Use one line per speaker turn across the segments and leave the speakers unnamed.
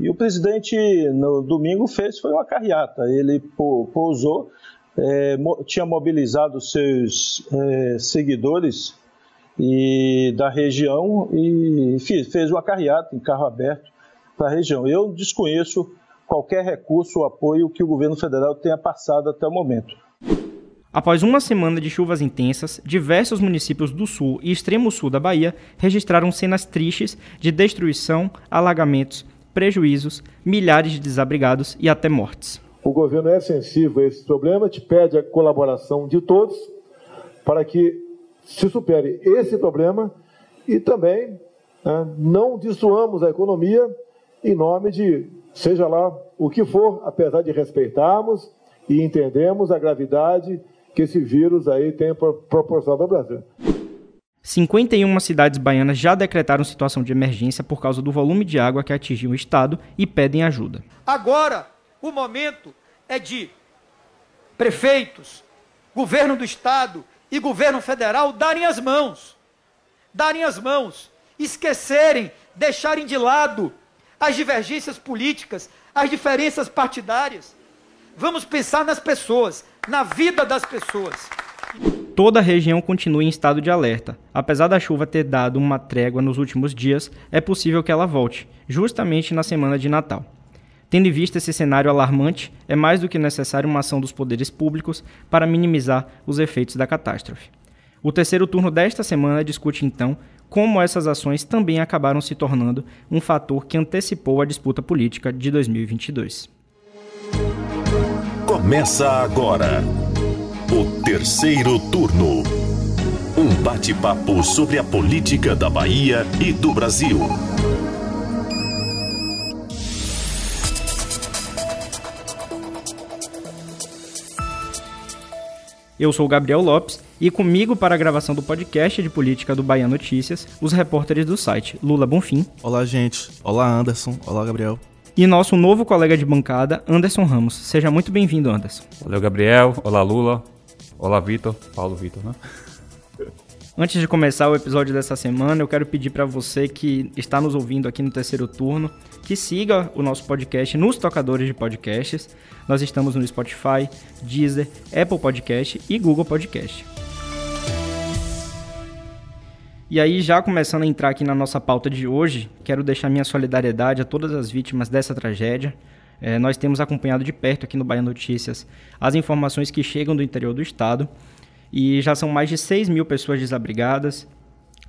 E o presidente, no domingo, fez foi uma carreata. Ele pousou, é, tinha mobilizado seus é, seguidores e da região e fez uma carreata em carro aberto para a região. Eu desconheço qualquer recurso ou apoio que o governo federal tenha passado até o momento.
Após uma semana de chuvas intensas, diversos municípios do sul e extremo sul da Bahia registraram cenas tristes de destruição, alagamentos, prejuízos, milhares de desabrigados e até mortes.
O governo é sensível a esse problema, te pede a colaboração de todos para que se supere esse problema e também né, não dissuamos a economia em nome de seja lá o que for, apesar de respeitarmos e entendemos a gravidade que esse vírus aí tem proporcionado ao Brasil.
51 cidades baianas já decretaram situação de emergência por causa do volume de água que atingiu o estado e pedem ajuda.
Agora, o momento é de prefeitos, governo do estado e governo federal darem as mãos. Darem as mãos, esquecerem, deixarem de lado as divergências políticas, as diferenças partidárias. Vamos pensar nas pessoas, na vida das pessoas.
Toda a região continua em estado de alerta. Apesar da chuva ter dado uma trégua nos últimos dias, é possível que ela volte, justamente na semana de Natal. Tendo em vista esse cenário alarmante, é mais do que necessário uma ação dos poderes públicos para minimizar os efeitos da catástrofe. O terceiro turno desta semana discute então como essas ações também acabaram se tornando um fator que antecipou a disputa política de 2022.
Começa agora o terceiro turno. Um bate-papo sobre a política da Bahia e do Brasil.
Eu sou Gabriel Lopes e comigo para a gravação do podcast de política do Bahia Notícias, os repórteres do site Lula Bonfim.
Olá, gente. Olá, Anderson. Olá, Gabriel.
E nosso novo colega de bancada, Anderson Ramos. Seja muito bem-vindo, Anderson.
Valeu, Gabriel. Olá, Lula. Olá, Vitor. Paulo Vitor, né?
Antes de começar o episódio dessa semana, eu quero pedir para você que está nos ouvindo aqui no terceiro turno que siga o nosso podcast nos tocadores de podcasts. Nós estamos no Spotify, Deezer, Apple Podcast e Google Podcast. E aí, já começando a entrar aqui na nossa pauta de hoje, quero deixar minha solidariedade a todas as vítimas dessa tragédia. É, nós temos acompanhado de perto aqui no Bahia Notícias as informações que chegam do interior do estado e já são mais de 6 mil pessoas desabrigadas,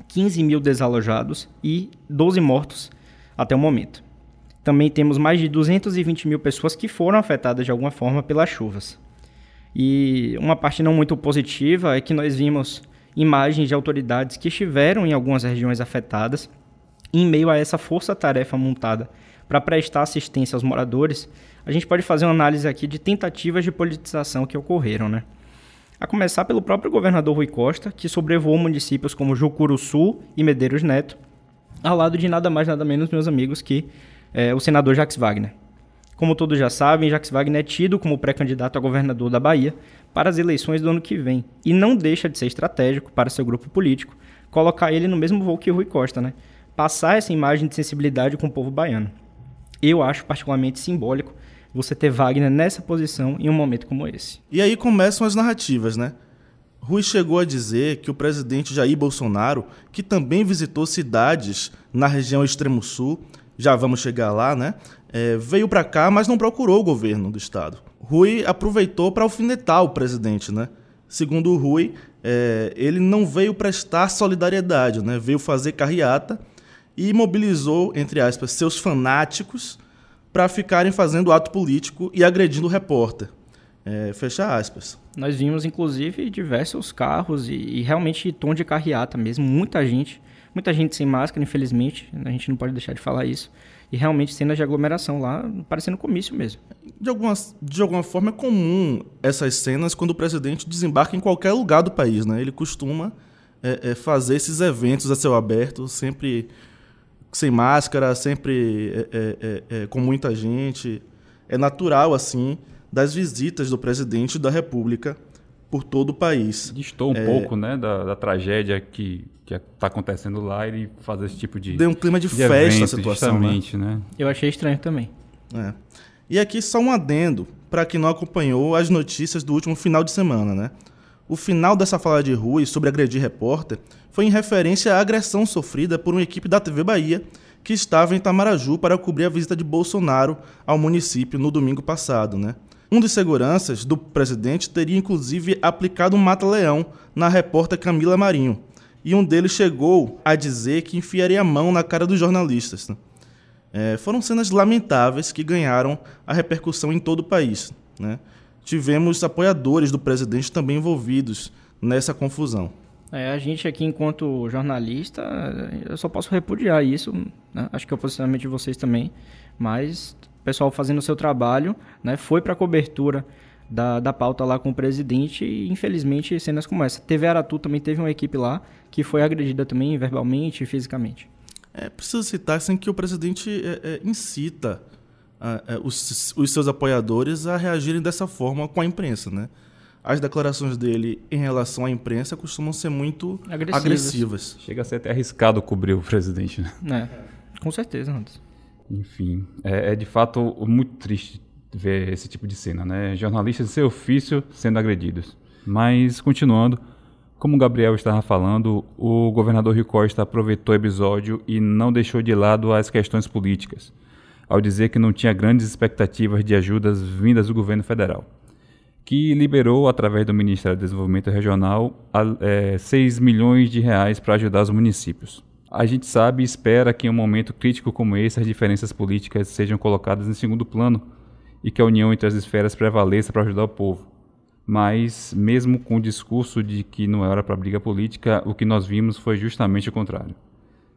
15 mil desalojados e 12 mortos até o momento. Também temos mais de 220 mil pessoas que foram afetadas de alguma forma pelas chuvas. E uma parte não muito positiva é que nós vimos imagens de autoridades que estiveram em algumas regiões afetadas. Em meio a essa força-tarefa montada para prestar assistência aos moradores, a gente pode fazer uma análise aqui de tentativas de politização que ocorreram, né? A começar pelo próprio governador Rui Costa, que sobrevoou municípios como Jucuru Sul e Medeiros Neto, ao lado de nada mais nada menos, meus amigos, que é, o senador Jacques Wagner. Como todos já sabem, Jacques Wagner é tido como pré-candidato a governador da Bahia para as eleições do ano que vem e não deixa de ser estratégico para seu grupo político colocar ele no mesmo voo que Rui Costa, né? Passar essa imagem de sensibilidade com o povo baiano. Eu acho particularmente simbólico você ter Wagner nessa posição em um momento como esse.
E aí começam as narrativas, né? Rui chegou a dizer que o presidente Jair Bolsonaro, que também visitou cidades na região extremo sul, já vamos chegar lá, né? É, veio para cá, mas não procurou o governo do estado. Rui aproveitou para alfinetar o presidente, né? Segundo o Rui, é, ele não veio prestar solidariedade, né? Veio fazer carreata e mobilizou, entre aspas, seus fanáticos para ficarem fazendo ato político e agredindo o repórter. É, fecha aspas.
Nós vimos, inclusive, diversos carros e, e, realmente tom de carreata mesmo, muita gente, muita gente sem máscara, infelizmente, a gente não pode deixar de falar isso. E realmente cenas de aglomeração lá, parecendo comício mesmo.
De alguma, de alguma forma é comum essas cenas quando o presidente desembarca em qualquer lugar do país, né? Ele costuma é, é, fazer esses eventos a céu aberto, sempre sem máscara, sempre é, é, é, é, com muita gente. É natural, assim, das visitas do presidente da República por todo o país.
Distou um é... pouco né, da, da tragédia que que está acontecendo lá e fazer esse tipo de.
Deu um clima de, de festa evento, a situação. Né? né?
Eu achei estranho também.
É. E aqui só um adendo para quem não acompanhou as notícias do último final de semana, né? O final dessa fala de Rui sobre agredir repórter foi em referência à agressão sofrida por uma equipe da TV Bahia que estava em Tamaraju para cobrir a visita de Bolsonaro ao município no domingo passado, né? Um dos seguranças do presidente teria inclusive aplicado um mata-leão na repórter Camila Marinho, e um deles chegou a dizer que enfiaria a mão na cara dos jornalistas. Né? É, foram cenas lamentáveis que ganharam a repercussão em todo o país. Né? Tivemos apoiadores do presidente também envolvidos nessa confusão.
É, a gente aqui, enquanto jornalista, eu só posso repudiar isso. Né? Acho que é o posicionamento de vocês também. Mas o pessoal fazendo o seu trabalho, né, foi para a cobertura da, da pauta lá com o presidente e, infelizmente, cenas como essa. TV Aratu também teve uma equipe lá que foi agredida também verbalmente e fisicamente.
É preciso citar assim, que o presidente é, é, incita é, os, os, seus apoiadores a reagirem dessa forma com a imprensa, né? As declarações dele em relação à imprensa costumam ser muito agressivas. agressivas.
Chega a ser até arriscado cobrir o presidente,
né? É, com certeza, Anderson.
Enfim, é, é de fato muito triste ver esse tipo de cena, né? Jornalistas de seu ofício sendo agredidos. Mas, continuando, como o Gabriel estava falando, o governador Rio Costa aproveitou o episódio e não deixou de lado as questões políticas, ao dizer que não tinha grandes expectativas de ajudas vindas do governo federal, que liberou, através do Ministério do Desenvolvimento Regional, é, 6 milhões de reais para ajudar os municípios. A gente sabe e espera que em um momento crítico como esse as diferenças políticas sejam colocadas em segundo plano e que a união entre as esferas prevaleça para ajudar o povo. Mas, mesmo com o discurso de que não era para briga política, o que nós vimos foi justamente o contrário.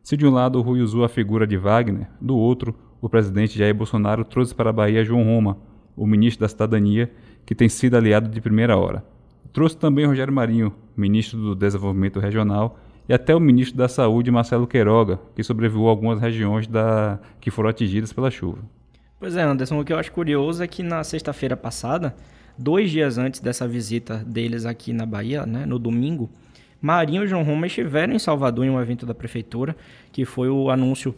Se de um lado o Rui usou a figura de Wagner, do outro, o presidente Jair Bolsonaro trouxe para a Bahia João Roma, o ministro da Cidadania, que tem sido aliado de primeira hora. Trouxe também Rogério Marinho, ministro do Desenvolvimento Regional, e até o ministro da Saúde, Marcelo Queiroga, que sobrevoou algumas regiões da... que foram atingidas pela chuva.
Pois é, Anderson, o que eu acho curioso é que na sexta-feira passada, dois dias antes dessa visita deles aqui na Bahia, né, no domingo, Marinho e João Roma estiveram em Salvador em um evento da prefeitura, que foi o anúncio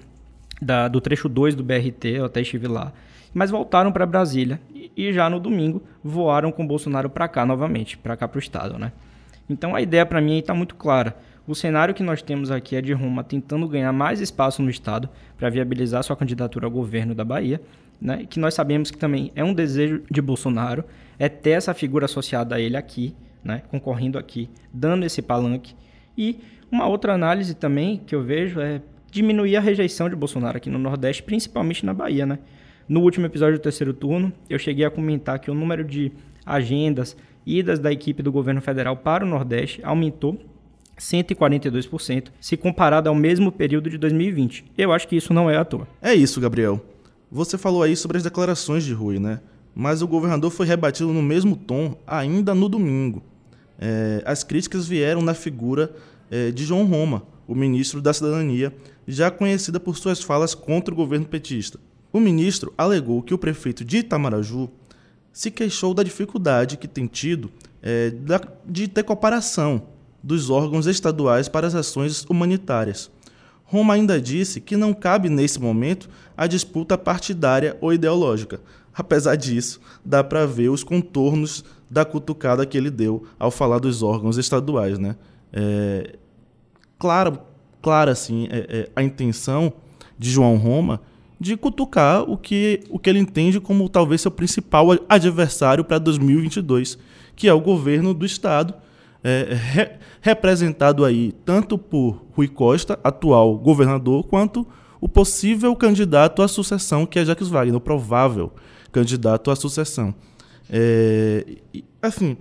da, do trecho 2 do BRT, eu até estive lá, mas voltaram para Brasília e, e, já no domingo voaram com Bolsonaro para cá novamente, para cá para o estado, né? Então a ideia para mim está muito clara. O cenário que nós temos aqui é de Roma tentando ganhar mais espaço no estado para viabilizar sua candidatura ao governo da Bahia né, que nós sabemos que também é um desejo de Bolsonaro, é ter essa figura associada a ele aqui, né, concorrendo aqui, dando esse palanque. E uma outra análise também que eu vejo é diminuir a rejeição de Bolsonaro aqui no Nordeste, principalmente na Bahia. Né? No último episódio do terceiro turno, eu cheguei a comentar que o número de agendas, idas da equipe do governo federal para o Nordeste aumentou 142% se comparado ao mesmo período de 2020. Eu acho que isso não é à toa.
É isso, Gabriel. Você falou aí sobre as declarações de Rui, né? Mas o governador foi rebatido no mesmo tom ainda no domingo. É, as críticas vieram na figura é, de João Roma, o ministro da Cidadania, já conhecida por suas falas contra o governo petista. O ministro alegou que o prefeito de Itamaraju se queixou da dificuldade que tem tido é, de ter cooperação dos órgãos estaduais para as ações humanitárias. Roma ainda disse que não cabe nesse momento a disputa partidária ou ideológica. Apesar disso, dá para ver os contornos da cutucada que ele deu ao falar dos órgãos estaduais. Né? É, claro, claro assim, é, é, a intenção de João Roma de cutucar o que, o que ele entende como talvez seu principal adversário para 2022, que é o governo do Estado, é, re, representado aí tanto por Rui Costa, atual governador, quanto o possível candidato à sucessão, que é Jacques Wagner, o provável candidato à sucessão. É, assim,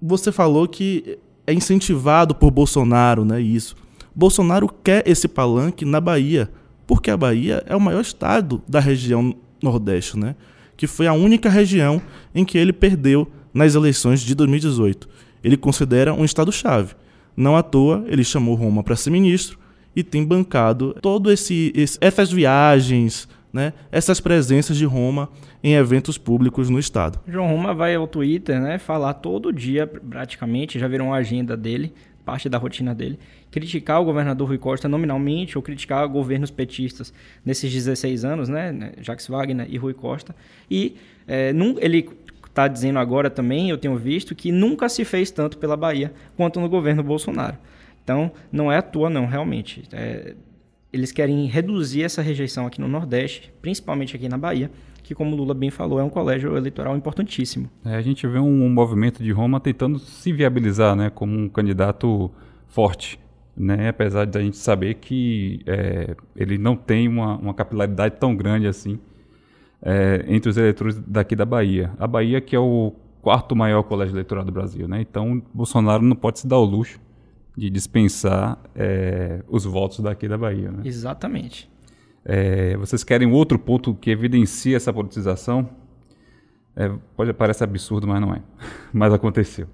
você falou que é incentivado por Bolsonaro, né? Isso. Bolsonaro quer esse palanque na Bahia, porque a Bahia é o maior estado da região Nordeste, né? Que foi a única região em que ele perdeu nas eleições de 2018 ele considera um Estado-chave. Não à toa, ele chamou Roma para ser ministro e tem bancado todo esse, esse essas viagens né, essas presenças de Roma em eventos públicos no Estado.
João Roma vai ao Twitter né, falar todo dia, praticamente, já virou uma agenda dele, parte da rotina dele, criticar o governador Rui Costa nominalmente ou criticar governos petistas nesses 16 anos, né, né, Jacques Wagner e Rui Costa. E é, num, ele está dizendo agora também, eu tenho visto, que nunca se fez tanto pela Bahia quanto no governo Bolsonaro. Então, não é à toa, não, realmente. É, eles querem reduzir essa rejeição aqui no Nordeste, principalmente aqui na Bahia, que, como Lula bem falou, é um colégio eleitoral importantíssimo.
É, a gente vê um, um, movimento de Roma tentando se viabilizar né, como um candidato forte, né, apesar de a gente saber que é, ele não tem uma, uma, capilaridade tão grande assim é, entre os eleitores daqui da Bahia. A Bahia que é o quarto maior colégio eleitoral do Brasil, né? Então Bolsonaro não pode se dar o luxo de dispensar é, os votos daqui da Bahia. Né?
Exatamente.
É, vocês querem outro ponto que evidencia essa politização? É, pode parecer absurdo, mas não é. mas aconteceu.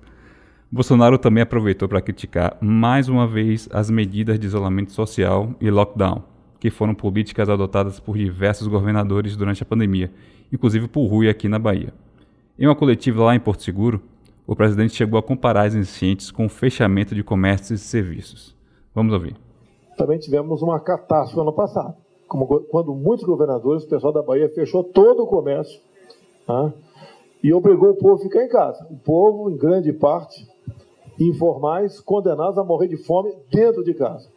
Bolsonaro também aproveitou para criticar mais uma vez as medidas de isolamento social e lockdown, que foram políticas adotadas por diversos governadores durante a pandemia, inclusive por Rui aqui na Bahia. Em uma coletiva lá em Porto Seguro, o presidente chegou a comparar as enchentes com o fechamento de comércios e serviços. Vamos ouvir.
Também tivemos uma catástrofe ano passado, como, quando muitos governadores, o pessoal da Bahia fechou todo o comércio tá? e obrigou o povo a ficar em casa. O povo, em grande parte, informais, condenados a morrer de fome dentro de casa.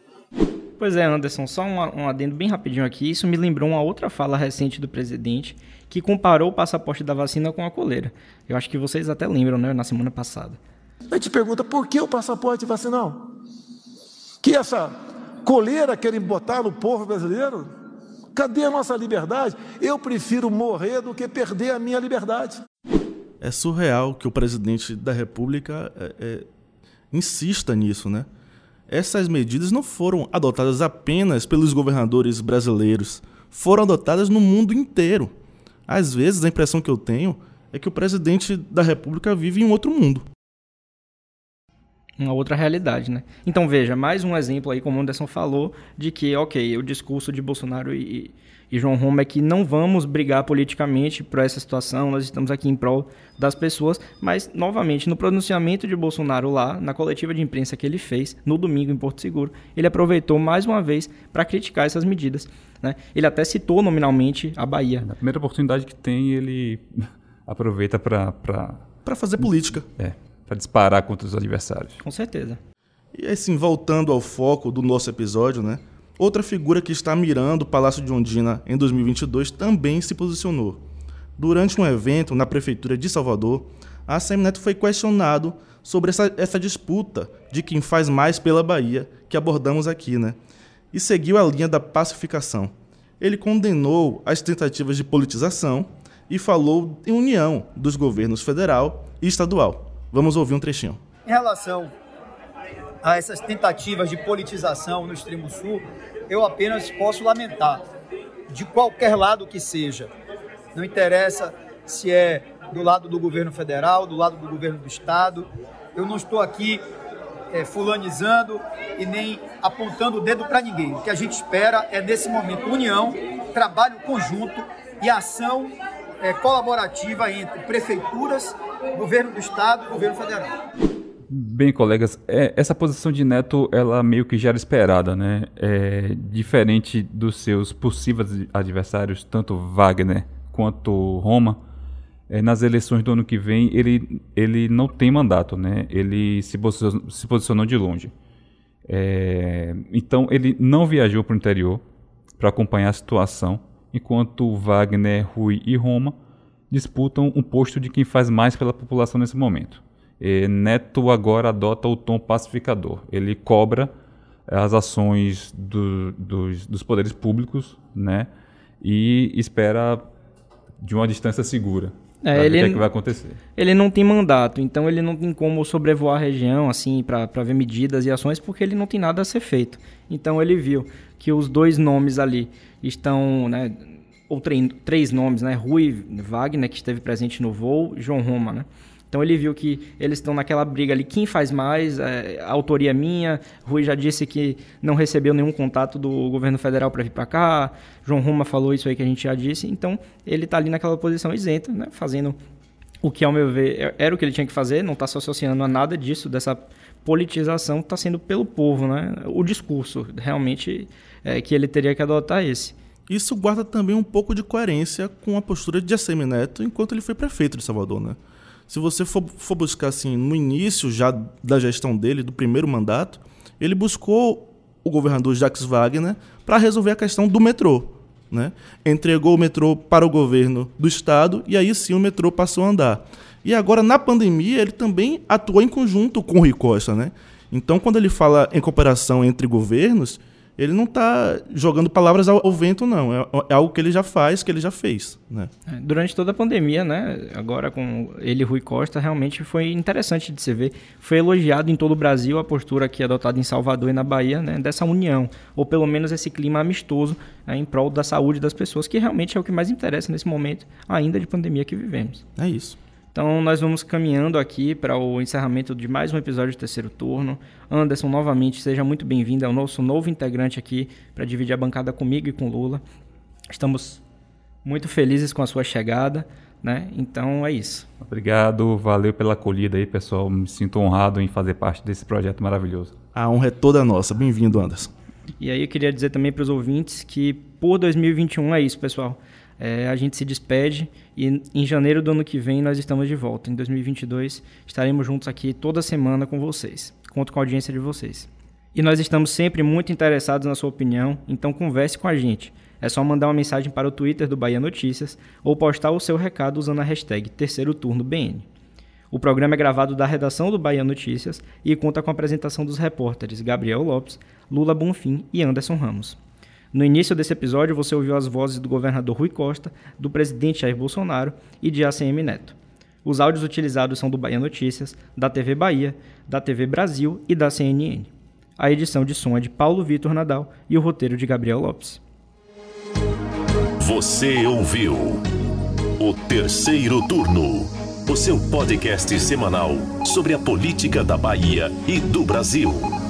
Pois é, Anderson, só um, um adendo bem rapidinho aqui. Isso me lembrou uma outra fala recente do presidente que comparou o passaporte da vacina com a coleira. Eu acho que vocês até lembram, né, na semana passada.
A gente pergunta por que o passaporte vacinal? Que essa coleira querem botar no povo brasileiro? Cadê a nossa liberdade? Eu prefiro morrer do que perder a minha liberdade.
É surreal que o presidente da República é, é, insista nisso, né? Essas medidas não foram adotadas apenas pelos governadores brasileiros, foram adotadas no mundo inteiro. Às vezes, a impressão que eu tenho é que o presidente da República vive em outro mundo.
Uma outra realidade, né? Então, veja, mais um exemplo aí, como o Anderson falou, de que, ok, o discurso de Bolsonaro e, e João Roma é que não vamos brigar politicamente por essa situação, nós estamos aqui em prol das pessoas, mas, novamente, no pronunciamento de Bolsonaro lá, na coletiva de imprensa que ele fez no domingo em Porto Seguro, ele aproveitou mais uma vez para criticar essas medidas. Né? Ele até citou nominalmente a Bahia.
Na primeira oportunidade que tem, ele aproveita para.
Para fazer política.
É, para disparar contra os adversários.
Com certeza.
E assim, voltando ao foco do nosso episódio, né? Outra figura que está mirando o Palácio de Ondina em 2022 também se posicionou. Durante um evento na Prefeitura de Salvador, a Semineto foi questionado sobre essa, essa disputa de quem faz mais pela Bahia, que abordamos aqui, né? E seguiu a linha da pacificação. Ele condenou as tentativas de politização e falou em união dos governos federal e estadual. Vamos ouvir um trechinho.
Em relação a essas tentativas de politização no extremo sul, eu apenas posso lamentar, de qualquer lado que seja. Não interessa se é do lado do governo federal, do lado do governo do estado. Eu não estou aqui é, fulanizando e nem apontando o dedo para ninguém. O que a gente espera é, nesse momento, união, trabalho conjunto e ação é, colaborativa entre prefeituras, governo do estado e governo federal.
Bem, colegas, é, essa posição de Neto, ela meio que já era esperada, né? É, diferente dos seus possíveis adversários, tanto Wagner quanto Roma, é, nas eleições do ano que vem, ele, ele não tem mandato, né? Ele se posicionou, se posicionou de longe. É, então, ele não viajou para o interior para acompanhar a situação, enquanto Wagner, Rui e Roma disputam um posto de quem faz mais pela população nesse momento. Neto agora adota o tom pacificador. Ele cobra as ações do, dos, dos poderes públicos, né? E espera de uma distância segura. É, ele, o que, é que vai acontecer.
Ele não tem mandato, então ele não tem como sobrevoar a região assim para ver medidas e ações, porque ele não tem nada a ser feito. Então ele viu que os dois nomes ali estão, né, ou três nomes, né, Rui Wagner que esteve presente no voo, João Roma, né, Então ele viu que eles estão naquela briga ali, quem faz mais, é, a autoria minha. Rui já disse que não recebeu nenhum contato do governo federal para vir para cá. João Roma falou isso aí que a gente já disse. Então ele está ali naquela posição isenta, né, fazendo o que, ao meu ver, é, era o que ele tinha que fazer, não está se associando a nada disso, dessa politização está sendo pelo povo, né? O discurso realmente é que ele teria que adotar esse.
Isso guarda também um pouco de coerência com a postura de ACM Neto enquanto ele foi prefeito de Salvador, né? Se você for, for buscar assim, no início já da gestão dele, do primeiro mandato, ele buscou o governador Jacques Wagner para resolver a questão do metrô. Né? Entregou o metrô para o governo do estado e aí sim o metrô passou a andar. E agora, na pandemia, ele também atuou em conjunto com o Rui Costa. Né? Então, quando ele fala em cooperação entre governos, ele não está jogando palavras ao, ao vento, não. É, é, algo que ele já faz, que ele já fez. Né?
É, durante toda a pandemia, né, agora com ele Rui Costa, realmente foi interessante de se ver. Foi elogiado em todo o Brasil a postura aqui adotada em Salvador e na Bahia né, dessa união, ou pelo menos esse clima amistoso né, em prol da saúde das pessoas, que realmente é o que mais interessa nesse momento ainda de pandemia que vivemos.
É isso.
Então nós vamos caminhando aqui para o encerramento de mais um episódio do terceiro turno. Anderson, novamente, seja muito bem-vindo, é o nosso novo integrante aqui para dividir a bancada comigo e com Lula. Estamos muito felizes com a sua chegada, né? Então é isso.
Obrigado, valeu pela acolhida aí, pessoal. Me sinto honrado em fazer parte desse projeto maravilhoso.
A honra é toda nossa. Bem-vindo, Anderson.
E aí eu queria dizer também para os ouvintes que por 2021 é isso, pessoal. É, a gente se despede e em janeiro do ano que vem nós estamos de volta. Em 2022 estaremos juntos aqui toda semana com vocês. Conto com a audiência de vocês. E nós estamos sempre muito interessados na sua opinião, então converse com a gente. É só mandar uma mensagem para o Twitter do Bahia Notícias ou postar o seu recado usando a hashtag Terceiro Turno BN. O programa é gravado da redação do Bahia Notícias e conta com a apresentação dos repórteres Gabriel Lopes, Lula Bonfim e Anderson Ramos. No início desse episódio, você ouviu as vozes do governador Rui Costa, do presidente Jair Bolsonaro e de ACM Neto. Os áudios utilizados são do Bahia Notícias, da TV Bahia, da TV Brasil e da CNN. A edição de som é de Paulo Vitor Nadal e o roteiro de Gabriel Lopes.
Você ouviu o terceiro turno, o seu podcast semanal sobre a política da Bahia e do Brasil.